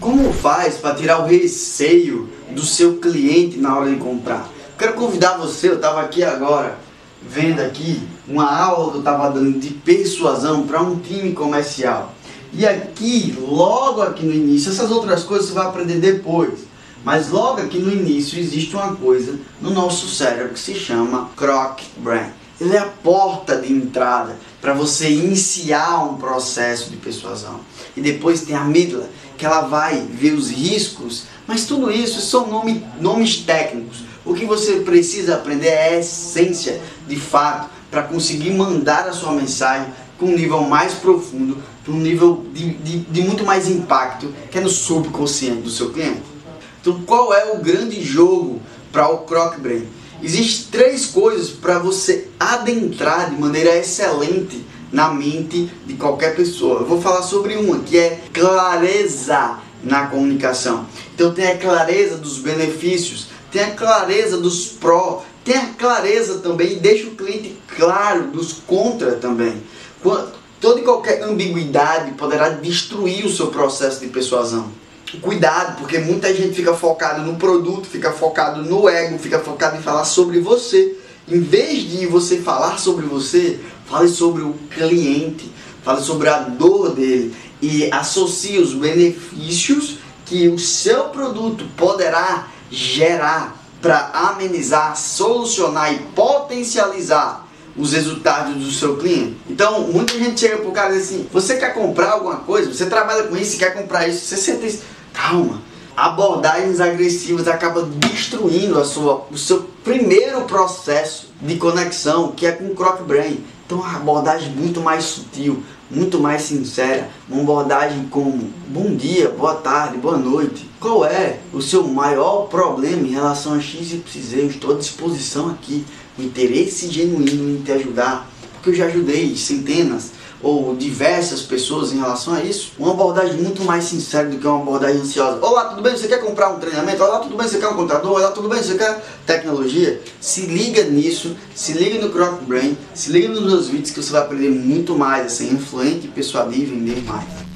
Como faz para tirar o receio do seu cliente na hora de comprar? Quero convidar você, eu estava aqui agora vendo aqui uma aula que eu estava dando de persuasão para um time comercial. E aqui, logo aqui no início, essas outras coisas você vai aprender depois. Mas logo aqui no início existe uma coisa no nosso cérebro que se chama Croc Brain. Ele é a porta de entrada para você iniciar um processo de persuasão. E depois tem a amígdala, que ela vai ver os riscos, mas tudo isso são nome, nomes técnicos. O que você precisa aprender é a essência, de fato, para conseguir mandar a sua mensagem com um nível mais profundo, para um nível de, de, de muito mais impacto, que é no subconsciente do seu cliente. Então, qual é o grande jogo para o Croc Brain? Existem três coisas para você adentrar de maneira excelente na mente de qualquer pessoa. Eu vou falar sobre uma que é clareza na comunicação. Então tem a clareza dos benefícios, tem a clareza dos pró, tem a clareza também e deixa o cliente claro dos contra também. Toda e qualquer ambiguidade poderá destruir o seu processo de persuasão cuidado, porque muita gente fica focado no produto, fica focado no ego, fica focado em falar sobre você. Em vez de você falar sobre você, fale sobre o cliente, fale sobre a dor dele e associe os benefícios que o seu produto poderá gerar para amenizar, solucionar e potencializar os resultados do seu cliente. Então, muita gente chega pro cara e diz assim: você quer comprar alguma coisa? Você trabalha com isso, quer comprar isso? Você sente isso? Calma. Abordagens agressivas acabam destruindo a sua, o seu primeiro processo de conexão, que é com o Croc Brain. Então, uma abordagem muito mais sutil, muito mais sincera, uma abordagem como bom dia, boa tarde, boa noite. Qual é o seu maior problema em relação a X e Z? Eu estou à disposição aqui, com interesse genuíno em te ajudar, porque eu já ajudei centenas, ou diversas pessoas em relação a isso, uma abordagem muito mais sincera do que uma abordagem ansiosa. Olá, tudo bem? Você quer comprar um treinamento? Olá, tudo bem? Você quer um contador? Olá, tudo bem? Você quer tecnologia? Se liga nisso, se liga no Croc Brain, se liga nos meus vídeos que você vai aprender muito mais a ser influente, persuadir e vender mais.